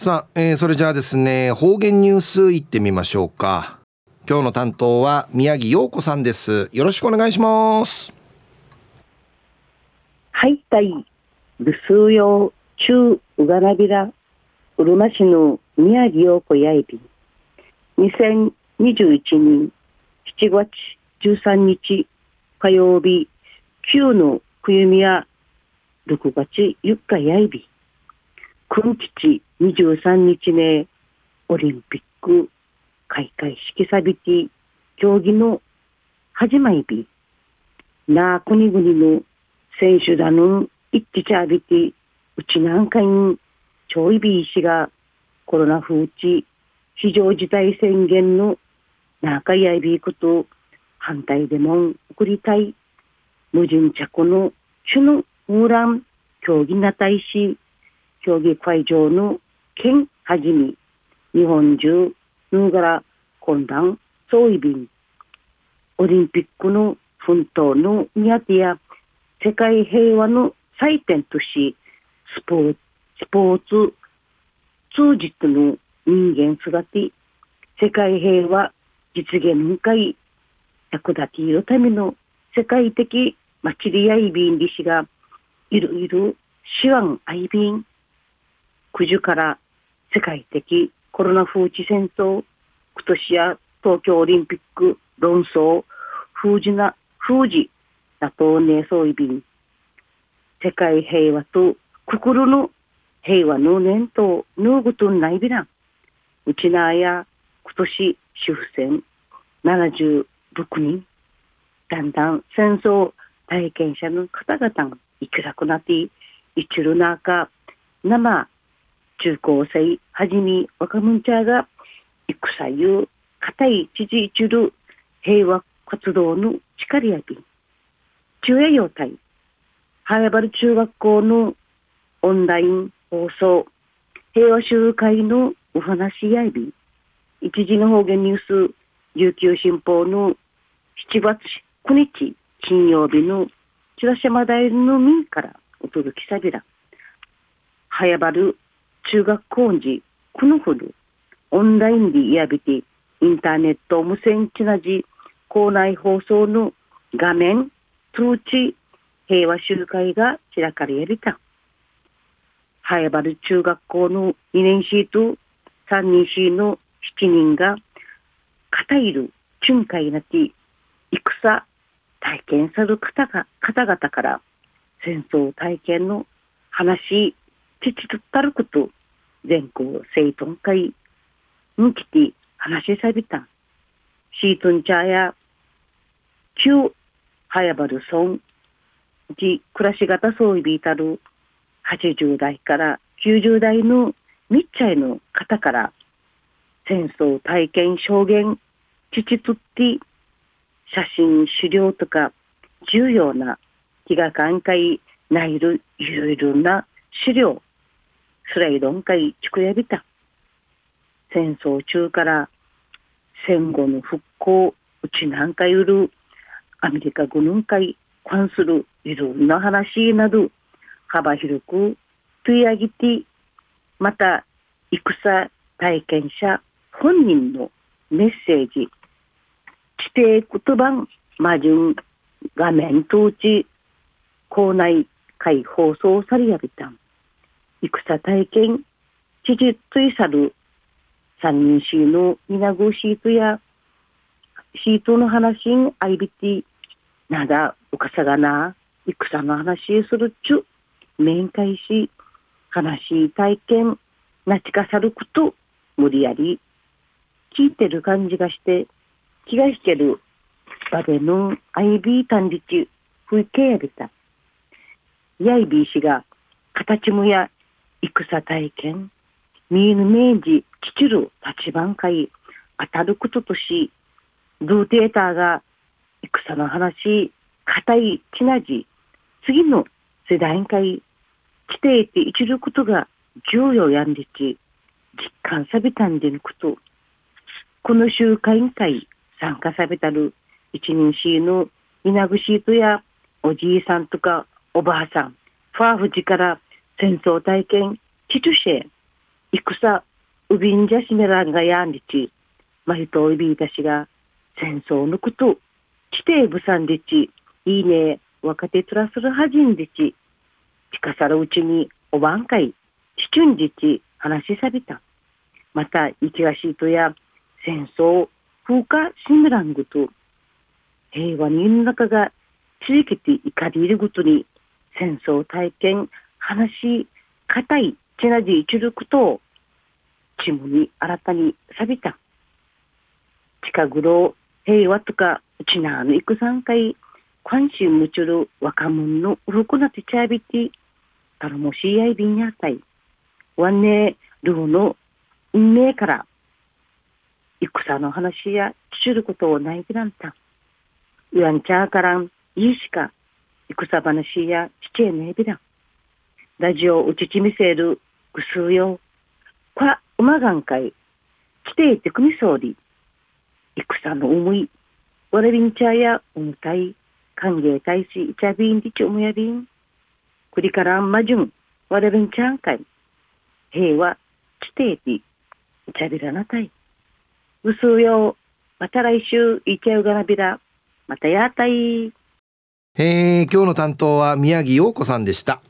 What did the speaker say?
さあ、えー、それじゃあですね方言ニュースいってみましょうか。今日の担当は宮城陽子さんです。よろしくお願いします。はいたい留守用中うがらびらうるま市の宮城陽子やいび。2021年7月13日火曜日9の冬宮6月4日やいび。今日23日ね、オリンピック開会式サビティ競技の始まり日、なあ国々の選手だの一致ちゃびて、うちなんかにちょいびいしがコロナ風地非常事態宣言の中やいびいこと反対でも送りたい無人着の首のウーラン競技な大使競技会場の県はじめ、日本中、ぬがら混乱、総意便、オリンピックの奮闘の宮手や世界平和の祭典とし、スポーツ、スポーツ通じての人間姿、世界平和実現向かい、役立てるための世界的祭りやいびんりしが、いろいろ手腕あいびん、九十から世界的コロナ風知戦争、今年や東京オリンピック論争、封じな、封じ、打倒ねそういびん、世界平和と心の平和の念とぬうぐとないびらん。うちなや今年主婦戦76人、だんだん戦争体験者の方々が生きなくなって、いちる中、生中高生はじめ若者ちゃが戦ゆ固い知事一る平和活動の力やび中夜用隊早原中学校のオンライン放送平和集会のお話やび一時の方言ニュース琉球新報の7月9日金曜日の千葉島大の民からお届けさびら早原中学校時、このほど、オンラインでやびて、インターネット無線ちなじ、校内放送の画面、通知、平和集会が開かれやびた。早原中学校の2年生と3年生の7人が、肩いる巡回なき、戦、体験さる方が方々から戦争体験の話、父とったること、全校生徒会に来て話しさびた。シートンチャーや旧早原村じ暮らし方そういたる80代から90代の密着の方から戦争体験証言父とって写真資料とか重要な気が関係ないるいろいろな資料スライドン会地区やびた。戦争中から戦後の復興、うちなんかゆるアメリカ軍会関するいろんな話など幅広く取り上げて、また戦体験者本人のメッセージ、指定言葉魔順画面統治校内会放送されやびたん。戦体験、知事ついさる三人シーの稲子シートやシートの話にあいびて、なだ、うかさがな、戦の話するっちゅ、面会し、話体験、なちかさること、無理やり、聞いてる感じがして、気がしてる場でのアイビー単立、風景やびた。やいびいしが、形もや戦体験、見えぬ明治、父る立番会、当たることとし、ルーテーターが戦の話、固いちなじ、次の世代会、来ていて一ることが重要やんでち、実感さびたんでぬこと。この集会委員会参加されたる一人しの稲ぐしとやおじいさんとかおばあさん、ファーフジから戦争体験、チチュシェ、戦、うびんじゃしめらんがやんりち、まひといびいたしが、戦争のこと、地底ぶさんでち、いいね、若手つらするはじんでち、近さるうちにおばんかい、ちちゅんじち、話しさびた。また、生きがしいとや、戦争、風化しめらんぐと、平和に世の中が地域て怒りいるごとに、戦争体験、話し、固い、ちなじ一力と、ちむに新たに錆びた。近頃、平和とか、うちなあの戦会、関心むちゅる若者のうるくなてちゃびて、たるもしやいびんやたい。わんね、ルーの運命から、戦の話や聞ちることをないびらんた。うやんちゃーからん、いいしか、戦話やちちえねびらん。ラジオうちちみせる、ぐすうよ。こうまがんかい、来ていてくみそうり。戦の思い、わらびんちゃやおむたい、歓迎大使いちゃびんりちおむやびん。くりからんまじゅん、わらびんちゃんかい。平和、来ていて、いちゃびらなたい。うすうよ、また来週、いちゃうがなびら。またやたい。えー、今日の担当は宮城陽子さんでした。